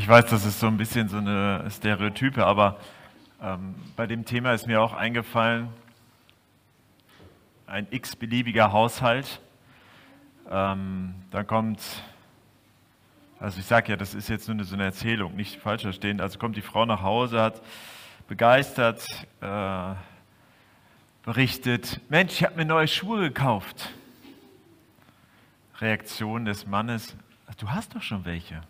Ich weiß, das ist so ein bisschen so eine Stereotype, aber ähm, bei dem Thema ist mir auch eingefallen, ein x-beliebiger Haushalt. Ähm, dann kommt, also ich sage ja, das ist jetzt nur eine, so eine Erzählung, nicht falsch verstehen. Also kommt die Frau nach Hause, hat begeistert äh, berichtet, Mensch, ich habe mir neue Schuhe gekauft. Reaktion des Mannes, du hast doch schon welche.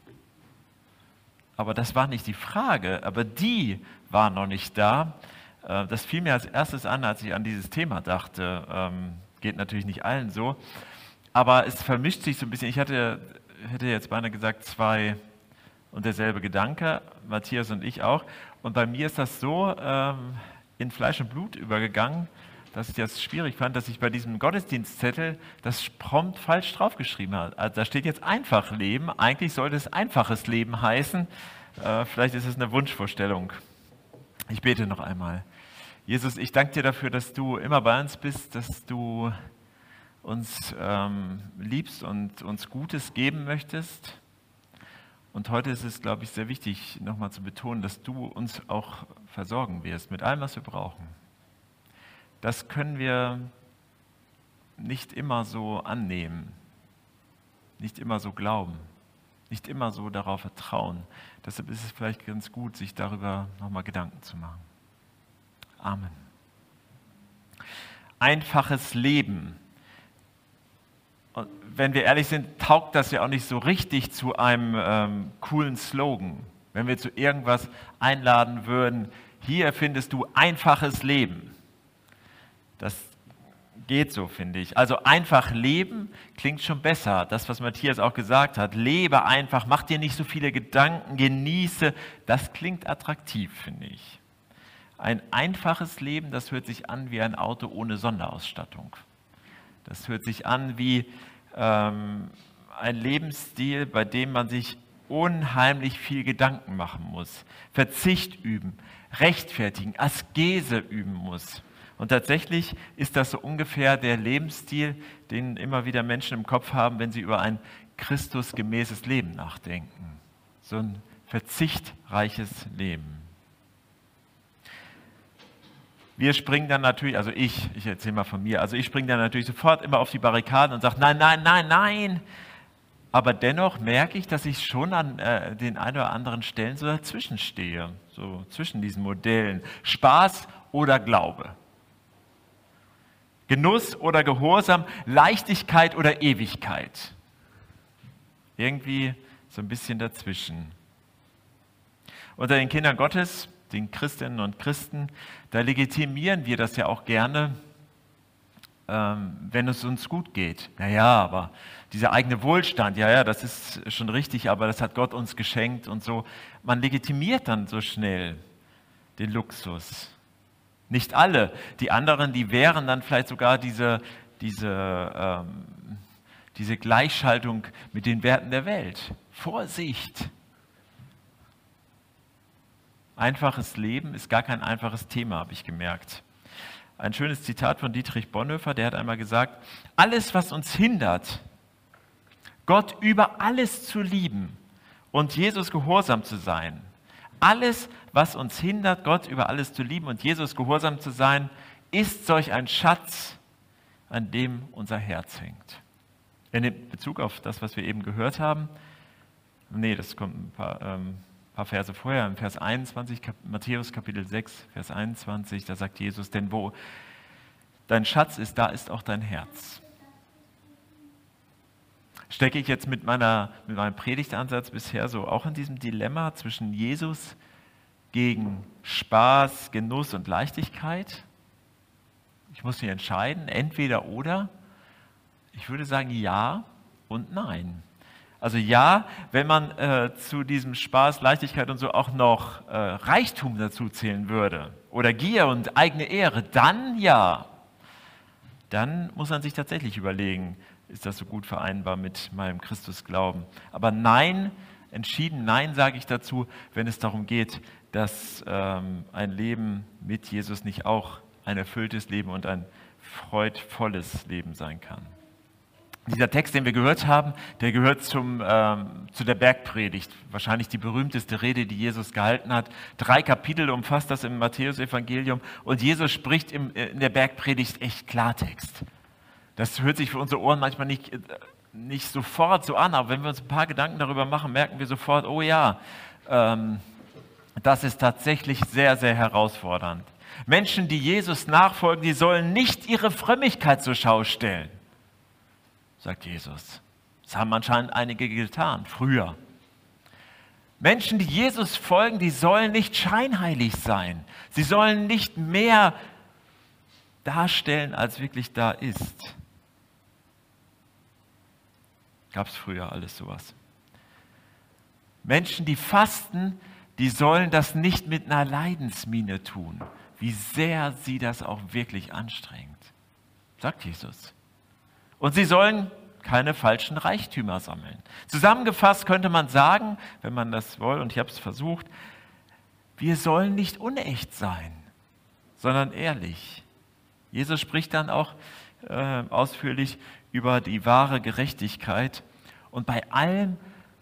Aber das war nicht die Frage, aber die war noch nicht da. Äh, das fiel mir als erstes an, als ich an dieses Thema dachte. Ähm, geht natürlich nicht allen so. Aber es vermischt sich so ein bisschen. Ich hatte, hätte jetzt beinahe gesagt, zwei und derselbe Gedanke, Matthias und ich auch. Und bei mir ist das so ähm, in Fleisch und Blut übergegangen, dass ich das schwierig fand, dass ich bei diesem Gottesdienstzettel das prompt falsch draufgeschrieben habe. Also da steht jetzt einfach Leben. Eigentlich sollte es einfaches Leben heißen. Äh, vielleicht ist es eine Wunschvorstellung. Ich bete noch einmal. Jesus, ich danke dir dafür, dass du immer bei uns bist, dass du uns ähm, liebst und uns Gutes geben möchtest. Und heute ist es, glaube ich, sehr wichtig, nochmal zu betonen, dass du uns auch versorgen wirst mit allem, was wir brauchen das können wir nicht immer so annehmen, nicht immer so glauben, nicht immer so darauf vertrauen. Deshalb ist es vielleicht ganz gut, sich darüber nochmal Gedanken zu machen. Amen. Einfaches Leben. Und wenn wir ehrlich sind, taugt das ja auch nicht so richtig zu einem ähm, coolen Slogan. Wenn wir zu irgendwas einladen würden, hier findest du einfaches Leben. Das geht so, finde ich. Also einfach leben klingt schon besser. Das, was Matthias auch gesagt hat. Lebe einfach, mach dir nicht so viele Gedanken, genieße. Das klingt attraktiv, finde ich. Ein einfaches Leben, das hört sich an wie ein Auto ohne Sonderausstattung. Das hört sich an wie ähm, ein Lebensstil, bei dem man sich unheimlich viel Gedanken machen muss. Verzicht üben, rechtfertigen, Askese üben muss. Und tatsächlich ist das so ungefähr der Lebensstil, den immer wieder Menschen im Kopf haben, wenn sie über ein Christusgemäßes Leben nachdenken. So ein verzichtreiches Leben. Wir springen dann natürlich, also ich, ich erzähle mal von mir, also ich springe dann natürlich sofort immer auf die Barrikaden und sage, nein, nein, nein, nein. Aber dennoch merke ich, dass ich schon an äh, den ein oder anderen Stellen so dazwischen stehe, so zwischen diesen Modellen. Spaß oder Glaube. Genuss oder Gehorsam, Leichtigkeit oder Ewigkeit. Irgendwie so ein bisschen dazwischen. Unter den Kindern Gottes, den Christinnen und Christen, da legitimieren wir das ja auch gerne, ähm, wenn es uns gut geht. Naja, aber dieser eigene Wohlstand, ja, ja, das ist schon richtig, aber das hat Gott uns geschenkt und so. Man legitimiert dann so schnell den Luxus. Nicht alle. Die anderen, die wären dann vielleicht sogar diese, diese, ähm, diese Gleichschaltung mit den Werten der Welt. Vorsicht! Einfaches Leben ist gar kein einfaches Thema, habe ich gemerkt. Ein schönes Zitat von Dietrich Bonhoeffer, der hat einmal gesagt, alles, was uns hindert, Gott über alles zu lieben und Jesus gehorsam zu sein, alles, was uns hindert, Gott über alles zu lieben und Jesus gehorsam zu sein, ist solch ein Schatz, an dem unser Herz hängt. In Bezug auf das, was wir eben gehört haben, nee, das kommt ein paar, ähm, paar Verse vorher, in Vers 21, Kap Matthäus Kapitel 6, Vers 21, da sagt Jesus, denn wo dein Schatz ist, da ist auch dein Herz. Stecke ich jetzt mit, meiner, mit meinem Predigtansatz bisher so auch in diesem Dilemma zwischen Jesus gegen Spaß, Genuss und Leichtigkeit? Ich muss mich entscheiden, entweder oder. Ich würde sagen ja und nein. Also ja, wenn man äh, zu diesem Spaß, Leichtigkeit und so auch noch äh, Reichtum dazu zählen würde oder Gier und eigene Ehre, dann ja. Dann muss man sich tatsächlich überlegen, ist das so gut vereinbar mit meinem Christusglauben. Aber nein, entschieden nein sage ich dazu, wenn es darum geht, dass ähm, ein Leben mit Jesus nicht auch ein erfülltes Leben und ein freudvolles Leben sein kann. Dieser Text, den wir gehört haben, der gehört zum, ähm, zu der Bergpredigt, wahrscheinlich die berühmteste Rede, die Jesus gehalten hat. Drei Kapitel umfasst das im Matthäusevangelium und Jesus spricht im, äh, in der Bergpredigt echt Klartext. Das hört sich für unsere Ohren manchmal nicht, äh, nicht sofort so an, aber wenn wir uns ein paar Gedanken darüber machen, merken wir sofort, oh ja, ähm, das ist tatsächlich sehr, sehr herausfordernd. Menschen, die Jesus nachfolgen, die sollen nicht ihre Frömmigkeit zur Schau stellen sagt Jesus. Das haben anscheinend einige getan, früher. Menschen, die Jesus folgen, die sollen nicht scheinheilig sein. Sie sollen nicht mehr darstellen, als wirklich da ist. Gab es früher alles sowas. Menschen, die fasten, die sollen das nicht mit einer Leidensmine tun, wie sehr sie das auch wirklich anstrengt, sagt Jesus. Und sie sollen keine falschen Reichtümer sammeln. Zusammengefasst könnte man sagen, wenn man das will, und ich habe es versucht, wir sollen nicht unecht sein, sondern ehrlich. Jesus spricht dann auch äh, ausführlich über die wahre Gerechtigkeit. Und bei allem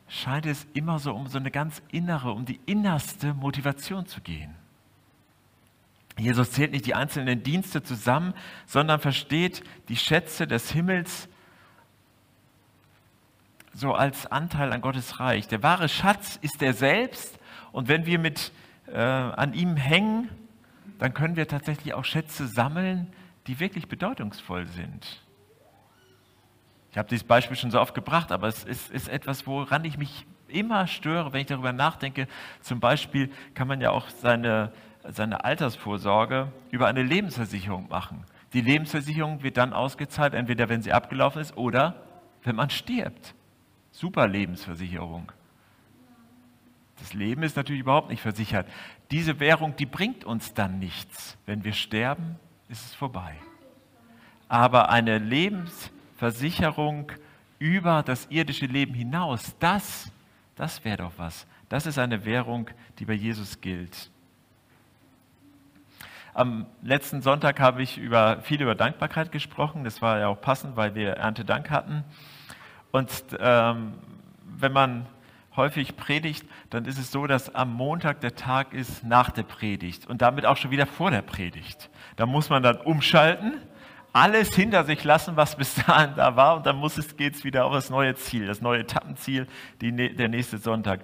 scheint es immer so um so eine ganz innere, um die innerste Motivation zu gehen. Jesus zählt nicht die einzelnen Dienste zusammen, sondern versteht die Schätze des Himmels so als Anteil an Gottes Reich. Der wahre Schatz ist er selbst und wenn wir mit, äh, an ihm hängen, dann können wir tatsächlich auch Schätze sammeln, die wirklich bedeutungsvoll sind. Ich habe dieses Beispiel schon so oft gebracht, aber es ist, ist etwas, woran ich mich immer störe, wenn ich darüber nachdenke. Zum Beispiel kann man ja auch seine seine Altersvorsorge über eine Lebensversicherung machen. Die Lebensversicherung wird dann ausgezahlt, entweder wenn sie abgelaufen ist oder wenn man stirbt. Super Lebensversicherung. Das Leben ist natürlich überhaupt nicht versichert. Diese Währung, die bringt uns dann nichts. Wenn wir sterben, ist es vorbei. Aber eine Lebensversicherung über das irdische Leben hinaus, das, das wäre doch was. Das ist eine Währung, die bei Jesus gilt. Am letzten Sonntag habe ich über, viel über Dankbarkeit gesprochen. Das war ja auch passend, weil wir Erntedank hatten. Und ähm, wenn man häufig predigt, dann ist es so, dass am Montag der Tag ist nach der Predigt und damit auch schon wieder vor der Predigt. Da muss man dann umschalten, alles hinter sich lassen, was bis dahin da war und dann muss es, geht es wieder auf das neue Ziel, das neue Etappenziel, die, der nächste Sonntag.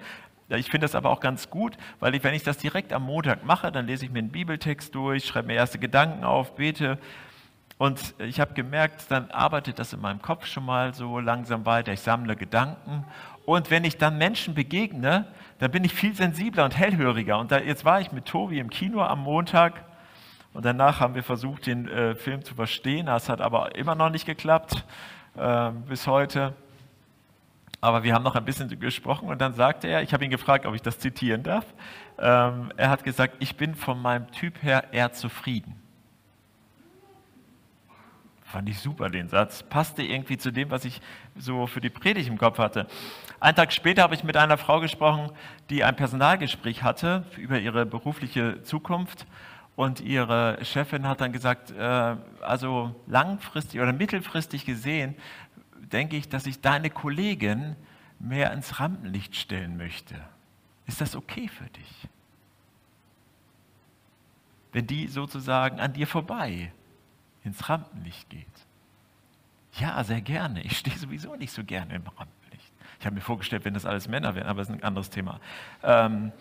Ich finde das aber auch ganz gut, weil ich, wenn ich das direkt am Montag mache, dann lese ich mir einen Bibeltext durch, schreibe mir erste Gedanken auf, bete. Und ich habe gemerkt, dann arbeitet das in meinem Kopf schon mal so langsam weiter. Ich sammle Gedanken. Und wenn ich dann Menschen begegne, dann bin ich viel sensibler und hellhöriger. Und da, jetzt war ich mit Tobi im Kino am Montag. Und danach haben wir versucht, den äh, Film zu verstehen. Das hat aber immer noch nicht geklappt äh, bis heute aber wir haben noch ein bisschen gesprochen und dann sagte er, ich habe ihn gefragt, ob ich das zitieren darf, ähm, er hat gesagt, ich bin von meinem Typ her eher zufrieden. Fand ich super, den Satz. Passte irgendwie zu dem, was ich so für die Predigt im Kopf hatte. Einen Tag später habe ich mit einer Frau gesprochen, die ein Personalgespräch hatte über ihre berufliche Zukunft. Und ihre Chefin hat dann gesagt, äh, also langfristig oder mittelfristig gesehen, denke ich, dass ich deine Kollegin mehr ins Rampenlicht stellen möchte. Ist das okay für dich? Wenn die sozusagen an dir vorbei ins Rampenlicht geht. Ja, sehr gerne. Ich stehe sowieso nicht so gerne im Rampenlicht. Ich habe mir vorgestellt, wenn das alles Männer wären, aber das ist ein anderes Thema. Ähm,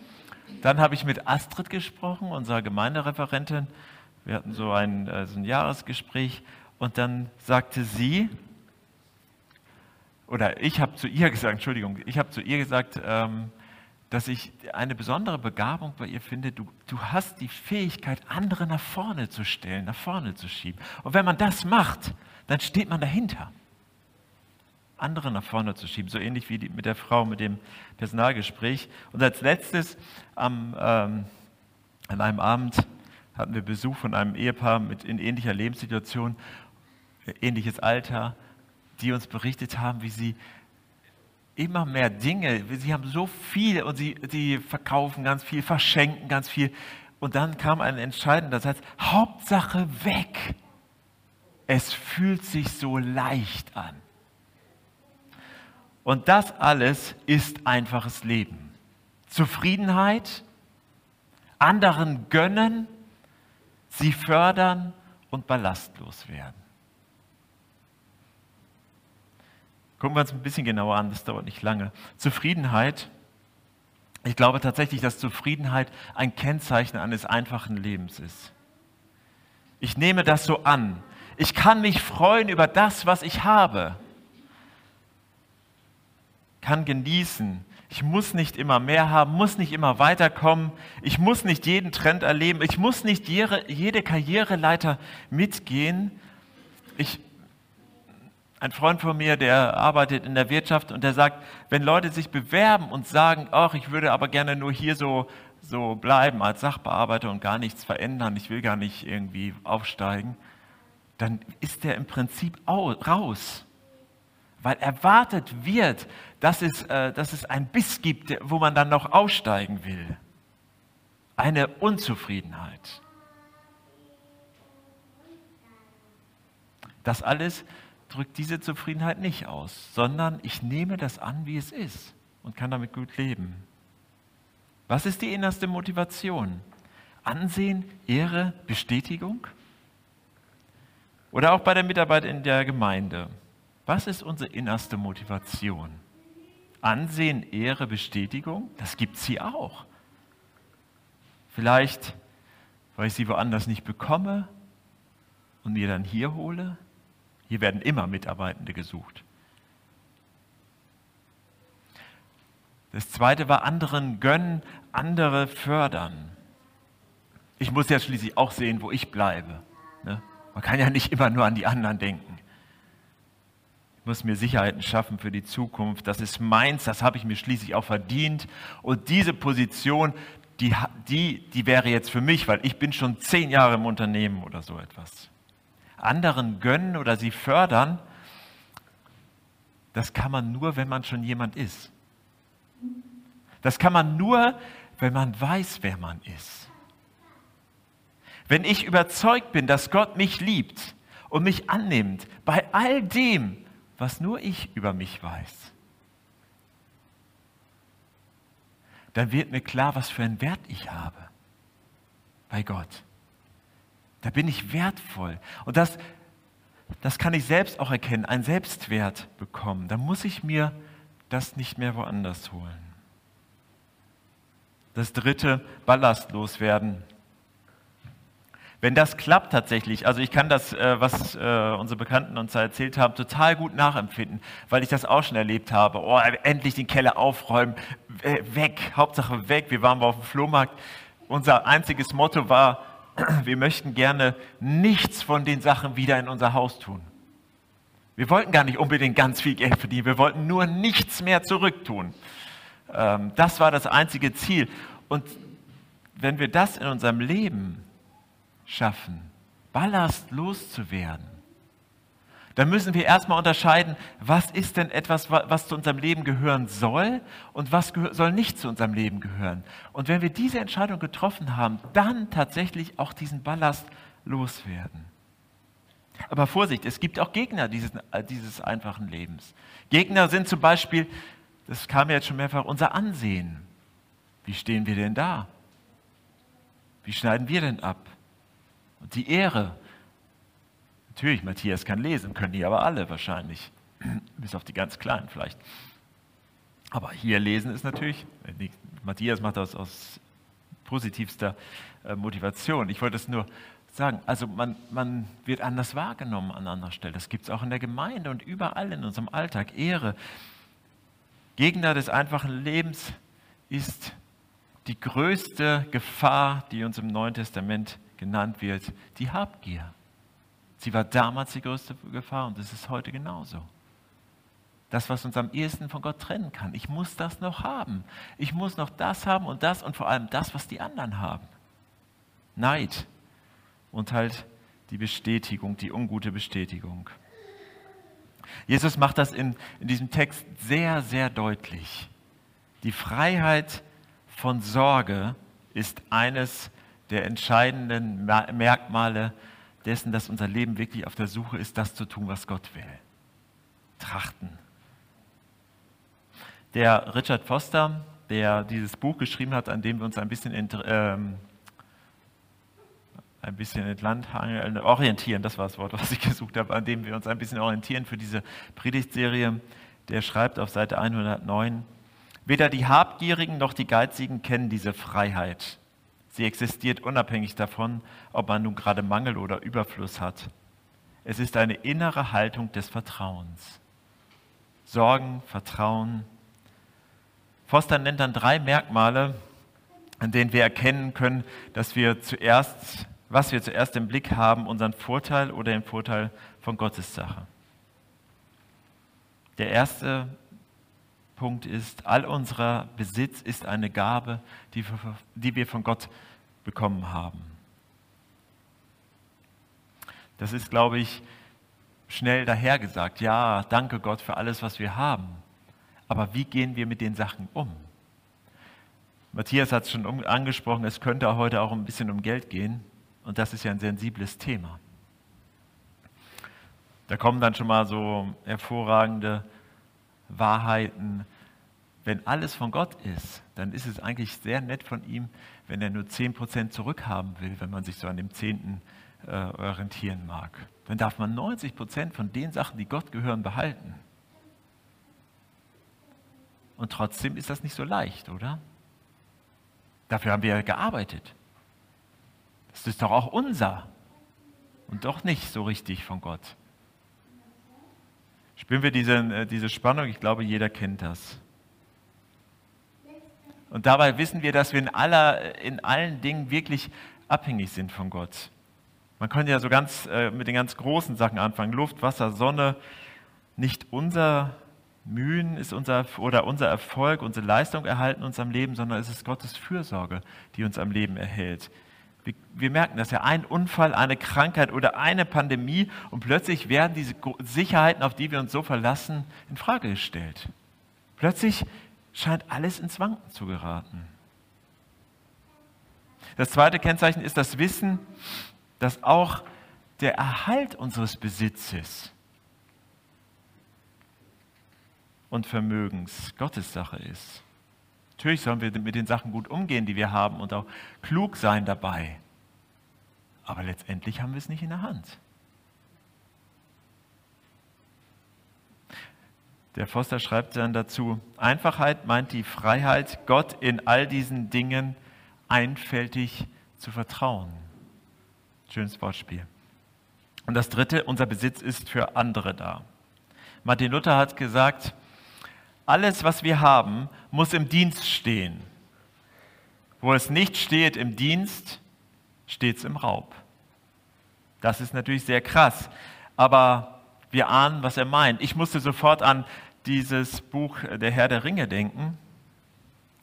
dann habe ich mit Astrid gesprochen, unserer Gemeindereferentin. Wir hatten so ein, äh, so ein Jahresgespräch und dann sagte sie, oder ich habe zu ihr gesagt, Entschuldigung, ich habe zu ihr gesagt, ähm, dass ich eine besondere Begabung bei ihr finde. Du, du hast die Fähigkeit, andere nach vorne zu stellen, nach vorne zu schieben. Und wenn man das macht, dann steht man dahinter. Andere nach vorne zu schieben, so ähnlich wie die, mit der Frau mit dem Personalgespräch. Und als letztes, am, ähm, an einem Abend hatten wir Besuch von einem Ehepaar mit in ähnlicher Lebenssituation, ähnliches Alter die uns berichtet haben, wie sie immer mehr Dinge, sie haben so viel und sie, sie verkaufen ganz viel, verschenken ganz viel. Und dann kam ein entscheidender Satz, Hauptsache weg. Es fühlt sich so leicht an. Und das alles ist einfaches Leben. Zufriedenheit, anderen gönnen, sie fördern und ballastlos werden. Gucken wir uns ein bisschen genauer an, das dauert nicht lange. Zufriedenheit. Ich glaube tatsächlich, dass Zufriedenheit ein Kennzeichen eines einfachen Lebens ist. Ich nehme das so an. Ich kann mich freuen über das, was ich habe. Kann genießen. Ich muss nicht immer mehr haben, muss nicht immer weiterkommen. Ich muss nicht jeden Trend erleben. Ich muss nicht jede, jede Karriereleiter mitgehen. Ich ein Freund von mir, der arbeitet in der Wirtschaft und der sagt, wenn Leute sich bewerben und sagen, ach, ich würde aber gerne nur hier so, so bleiben als Sachbearbeiter und gar nichts verändern, ich will gar nicht irgendwie aufsteigen, dann ist der im Prinzip raus. Weil erwartet wird, dass es, äh, dass es ein Biss gibt, wo man dann noch aussteigen will. Eine Unzufriedenheit. Das alles drückt diese Zufriedenheit nicht aus, sondern ich nehme das an, wie es ist und kann damit gut leben. Was ist die innerste Motivation? Ansehen, Ehre, Bestätigung? Oder auch bei der Mitarbeit in der Gemeinde. Was ist unsere innerste Motivation? Ansehen, Ehre, Bestätigung? Das gibt es hier auch. Vielleicht, weil ich sie woanders nicht bekomme und mir dann hier hole? Hier werden immer Mitarbeitende gesucht. Das zweite war anderen gönnen, andere fördern. Ich muss ja schließlich auch sehen, wo ich bleibe. Ne? Man kann ja nicht immer nur an die anderen denken. Muss mir Sicherheiten schaffen für die Zukunft. Das ist meins, das habe ich mir schließlich auch verdient. Und diese Position, die, die, die wäre jetzt für mich, weil ich bin schon zehn Jahre im Unternehmen oder so etwas anderen gönnen oder sie fördern, das kann man nur, wenn man schon jemand ist. Das kann man nur, wenn man weiß, wer man ist. Wenn ich überzeugt bin, dass Gott mich liebt und mich annimmt bei all dem, was nur ich über mich weiß, dann wird mir klar, was für einen Wert ich habe bei Gott. Da bin ich wertvoll. Und das, das kann ich selbst auch erkennen, einen Selbstwert bekommen. Da muss ich mir das nicht mehr woanders holen. Das dritte, ballastlos werden. Wenn das klappt tatsächlich, also ich kann das, äh, was äh, unsere Bekannten uns erzählt haben, total gut nachempfinden, weil ich das auch schon erlebt habe. Oh, endlich den Keller aufräumen, weg, Hauptsache weg. Wir waren auf dem Flohmarkt. Unser einziges Motto war, wir möchten gerne nichts von den Sachen wieder in unser Haus tun. Wir wollten gar nicht unbedingt ganz viel Geld verdienen, wir wollten nur nichts mehr zurücktun. Ähm, das war das einzige Ziel. Und wenn wir das in unserem Leben schaffen, Ballast loszuwerden, dann müssen wir erstmal unterscheiden, was ist denn etwas, was zu unserem Leben gehören soll und was soll nicht zu unserem Leben gehören. Und wenn wir diese Entscheidung getroffen haben, dann tatsächlich auch diesen Ballast loswerden. Aber Vorsicht, es gibt auch Gegner dieses, äh, dieses einfachen Lebens. Gegner sind zum Beispiel, das kam ja jetzt schon mehrfach, unser Ansehen. Wie stehen wir denn da? Wie schneiden wir denn ab? Und die Ehre, Natürlich, Matthias kann lesen, können die aber alle wahrscheinlich, bis auf die ganz Kleinen vielleicht. Aber hier lesen ist natürlich, äh, Matthias macht das aus positivster äh, Motivation. Ich wollte es nur sagen, also man, man wird anders wahrgenommen an anderer Stelle. Das gibt es auch in der Gemeinde und überall in unserem Alltag. Ehre. Gegner des einfachen Lebens ist die größte Gefahr, die uns im Neuen Testament genannt wird, die Habgier. Sie war damals die größte Gefahr und es ist heute genauso. Das, was uns am ehesten von Gott trennen kann. Ich muss das noch haben. Ich muss noch das haben und das und vor allem das, was die anderen haben. Neid und halt die Bestätigung, die ungute Bestätigung. Jesus macht das in, in diesem Text sehr, sehr deutlich. Die Freiheit von Sorge ist eines der entscheidenden Merkmale dessen, dass unser Leben wirklich auf der Suche ist, das zu tun, was Gott will. Trachten. Der Richard Foster, der dieses Buch geschrieben hat, an dem wir uns ein bisschen, ähm, ein bisschen entlang orientieren, das war das Wort, was ich gesucht habe, an dem wir uns ein bisschen orientieren für diese Predigtserie, der schreibt auf Seite 109, weder die Habgierigen noch die Geizigen kennen diese Freiheit. Sie existiert unabhängig davon, ob man nun gerade Mangel oder Überfluss hat. Es ist eine innere Haltung des Vertrauens. Sorgen, Vertrauen. Foster nennt dann drei Merkmale, an denen wir erkennen können, dass wir zuerst, was wir zuerst im Blick haben, unseren Vorteil oder den Vorteil von Gottes Sache. Der erste Punkt ist, all unser Besitz ist eine Gabe, die wir, von Gott bekommen haben. Das ist, glaube ich, schnell dahergesagt. Ja, danke Gott für alles, was wir haben. Aber wie gehen wir mit den Sachen um? Matthias hat es schon angesprochen, es könnte heute auch ein bisschen um Geld gehen. Und das ist ja ein sensibles Thema. Da kommen dann schon mal so hervorragende Wahrheiten. Wenn alles von Gott ist, dann ist es eigentlich sehr nett von ihm, wenn er nur 10% zurückhaben will, wenn man sich so an dem Zehnten äh, orientieren mag. Dann darf man 90% von den Sachen, die Gott gehören, behalten. Und trotzdem ist das nicht so leicht, oder? Dafür haben wir ja gearbeitet. Das ist doch auch unser und doch nicht so richtig von Gott. Spüren wir diese, äh, diese Spannung? Ich glaube, jeder kennt das. Und dabei wissen wir, dass wir in, aller, in allen Dingen wirklich abhängig sind von Gott. Man könnte ja so ganz äh, mit den ganz großen Sachen anfangen. Luft, Wasser, Sonne. Nicht unser Mühen ist unser, oder unser Erfolg, unsere Leistung erhalten uns am Leben, sondern es ist Gottes Fürsorge, die uns am Leben erhält. Wir, merken dass ja ein Unfall, eine Krankheit oder eine Pandemie und plötzlich werden diese Sicherheiten, auf die wir uns so verlassen, in Frage gestellt. Plötzlich scheint alles ins Wanken zu geraten. Das zweite Kennzeichen ist das Wissen, dass auch der Erhalt unseres Besitzes und Vermögens Gottes Sache ist. Natürlich sollen wir mit den Sachen gut umgehen, die wir haben und auch klug sein dabei. Aber letztendlich haben wir es nicht in der Hand. Der Foster schreibt dann dazu, Einfachheit meint die Freiheit, Gott in all diesen Dingen einfältig zu vertrauen. Schönes Wortspiel. Und das Dritte, unser Besitz ist für andere da. Martin Luther hat gesagt, alles, was wir haben, muss im Dienst stehen. Wo es nicht steht im Dienst, steht es im Raub. Das ist natürlich sehr krass, aber wir ahnen, was er meint. Ich musste sofort an dieses Buch Der Herr der Ringe denken,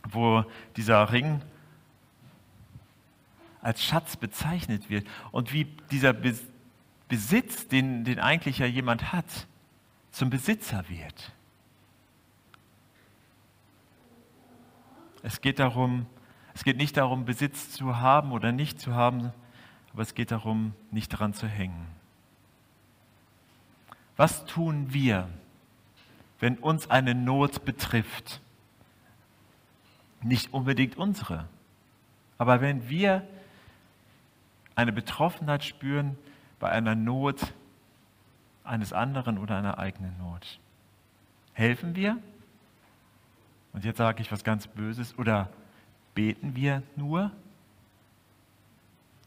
wo dieser Ring als Schatz bezeichnet wird und wie dieser Besitz, den, den eigentlich ja jemand hat, zum Besitzer wird. Es geht darum, es geht nicht darum, Besitz zu haben oder nicht zu haben, aber es geht darum, nicht daran zu hängen. Was tun wir, wenn uns eine Not betrifft? Nicht unbedingt unsere, aber wenn wir eine Betroffenheit spüren bei einer Not eines anderen oder einer eigenen Not. Helfen wir? Und jetzt sage ich was ganz Böses. Oder beten wir nur?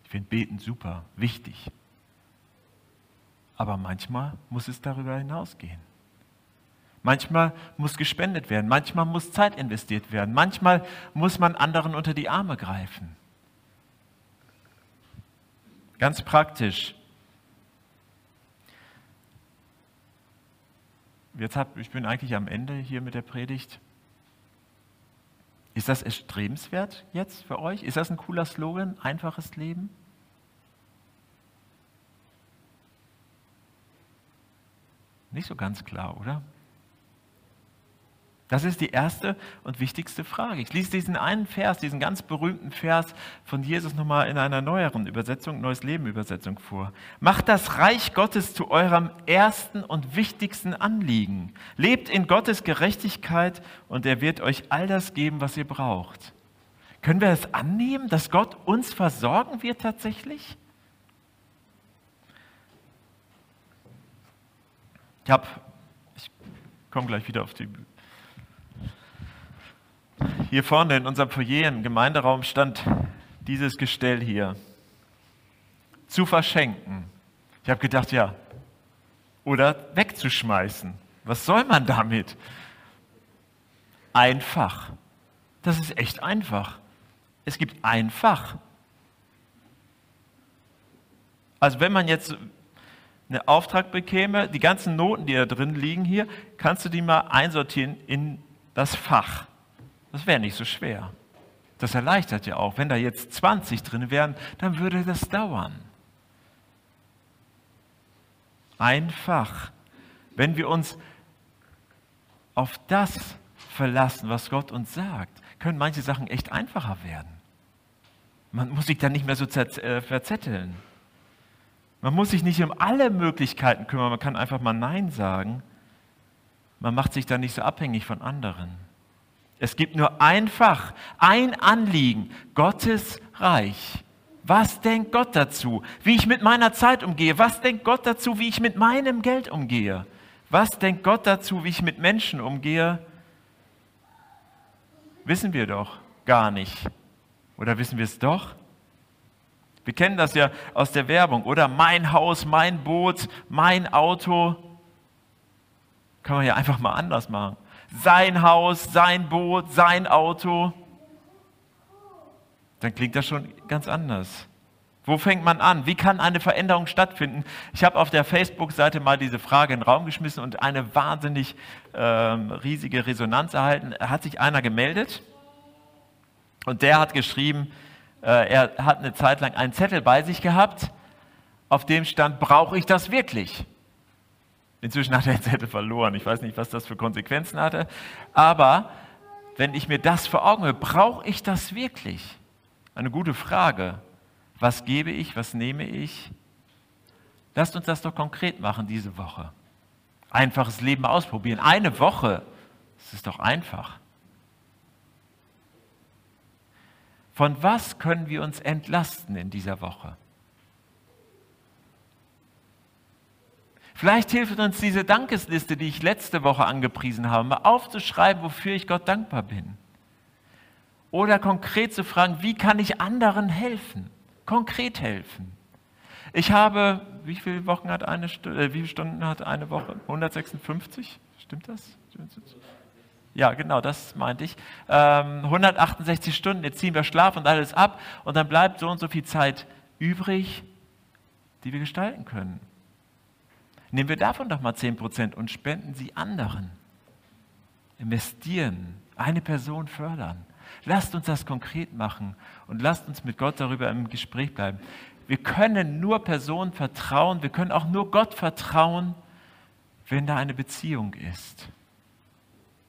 Ich finde Beten super, wichtig. Aber manchmal muss es darüber hinausgehen. Manchmal muss gespendet werden, manchmal muss Zeit investiert werden, manchmal muss man anderen unter die Arme greifen. Ganz praktisch. Jetzt hab, ich bin eigentlich am Ende hier mit der Predigt. Ist das erstrebenswert jetzt für euch? Ist das ein cooler Slogan? Einfaches Leben? Nicht so ganz klar, oder? Das ist die erste und wichtigste Frage. Ich lese diesen einen Vers, diesen ganz berühmten Vers von Jesus nochmal in einer neueren Übersetzung, Neues Leben Übersetzung vor. Macht das Reich Gottes zu eurem ersten und wichtigsten Anliegen. Lebt in Gottes Gerechtigkeit und er wird euch all das geben, was ihr braucht. Können wir es annehmen, dass Gott uns versorgen wird tatsächlich? Ich ich komme gleich wieder auf die hier vorne in unserem Foyer im Gemeinderaum stand dieses Gestell hier. Zu verschenken. Ich habe gedacht, ja, oder wegzuschmeißen. Was soll man damit? Einfach. Das ist echt einfach. Es gibt einfach. Also wenn man jetzt einen Auftrag bekäme, die ganzen Noten, die da drin liegen hier, kannst du die mal einsortieren in das Fach. Das wäre nicht so schwer. Das erleichtert ja auch. Wenn da jetzt 20 drin wären, dann würde das dauern. Einfach. Wenn wir uns auf das verlassen, was Gott uns sagt, können manche Sachen echt einfacher werden. Man muss sich dann nicht mehr so äh, verzetteln. Man muss sich nicht um alle Möglichkeiten kümmern. Man kann einfach mal Nein sagen. Man macht sich dann nicht so abhängig von anderen. Es gibt nur einfach ein Anliegen, Gottes Reich. Was denkt Gott dazu, wie ich mit meiner Zeit umgehe? Was denkt Gott dazu, wie ich mit meinem Geld umgehe? Was denkt Gott dazu, wie ich mit Menschen umgehe? Wissen wir doch gar nicht. Oder wissen wir es doch? Wir kennen das ja aus der Werbung, oder? Mein Haus, mein Boot, mein Auto. Kann man ja einfach mal anders machen sein Haus, sein Boot, sein Auto, dann klingt das schon ganz anders. Wo fängt man an? Wie kann eine Veränderung stattfinden? Ich habe auf der Facebook-Seite mal diese Frage in den Raum geschmissen und eine wahnsinnig ähm, riesige Resonanz erhalten. Hat sich einer gemeldet und der hat geschrieben, äh, er hat eine Zeit lang einen Zettel bei sich gehabt, auf dem stand, brauche ich das wirklich? Inzwischen hat er den Zettel verloren. Ich weiß nicht, was das für Konsequenzen hatte. Aber wenn ich mir das vor Augen habe, brauche ich das wirklich? Eine gute Frage. Was gebe ich? Was nehme ich? Lasst uns das doch konkret machen diese Woche. Einfaches Leben ausprobieren. Eine Woche. Das ist doch einfach. Von was können wir uns entlasten in dieser Woche? Vielleicht hilft uns diese Dankesliste, die ich letzte Woche angepriesen habe, mal aufzuschreiben, wofür ich Gott dankbar bin. Oder konkret zu fragen, wie kann ich anderen helfen? Konkret helfen. Ich habe, wie viele Wochen hat eine Stunde, äh, wie viele Stunden hat eine Woche? 156? Stimmt das? Ja, genau, das meinte ich. Ähm, 168 Stunden, jetzt ziehen wir Schlaf und alles ab und dann bleibt so und so viel Zeit übrig, die wir gestalten können. Nehmen wir davon doch mal 10% und spenden sie anderen. Investieren, eine Person fördern. Lasst uns das konkret machen und lasst uns mit Gott darüber im Gespräch bleiben. Wir können nur Personen vertrauen, wir können auch nur Gott vertrauen, wenn da eine Beziehung ist.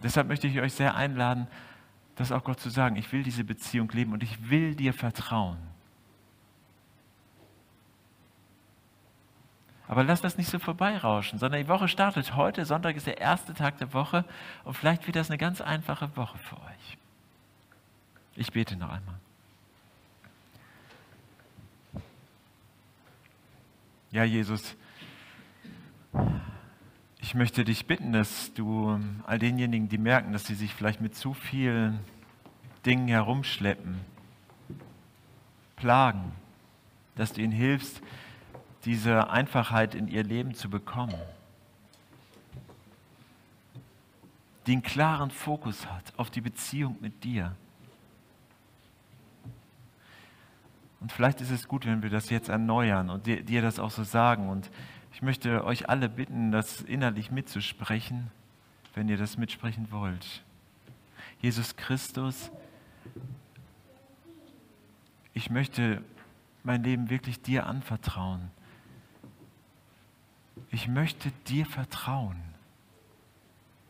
Deshalb möchte ich euch sehr einladen, das auch Gott zu sagen, ich will diese Beziehung leben und ich will dir vertrauen. Aber lass das nicht so vorbeirauschen, sondern die Woche startet heute. Sonntag ist der erste Tag der Woche und vielleicht wird das eine ganz einfache Woche für euch. Ich bete noch einmal. Ja, Jesus, ich möchte dich bitten, dass du all denjenigen, die merken, dass sie sich vielleicht mit zu vielen Dingen herumschleppen, plagen, dass du ihnen hilfst, diese Einfachheit in ihr Leben zu bekommen, die einen klaren Fokus hat auf die Beziehung mit dir. Und vielleicht ist es gut, wenn wir das jetzt erneuern und dir, dir das auch so sagen. Und ich möchte euch alle bitten, das innerlich mitzusprechen, wenn ihr das mitsprechen wollt. Jesus Christus, ich möchte mein Leben wirklich dir anvertrauen ich möchte dir vertrauen.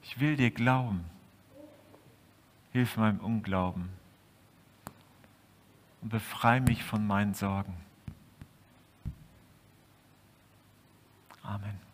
Ich will dir glauben. hilf meinem Unglauben und befreie mich von meinen Sorgen. Amen.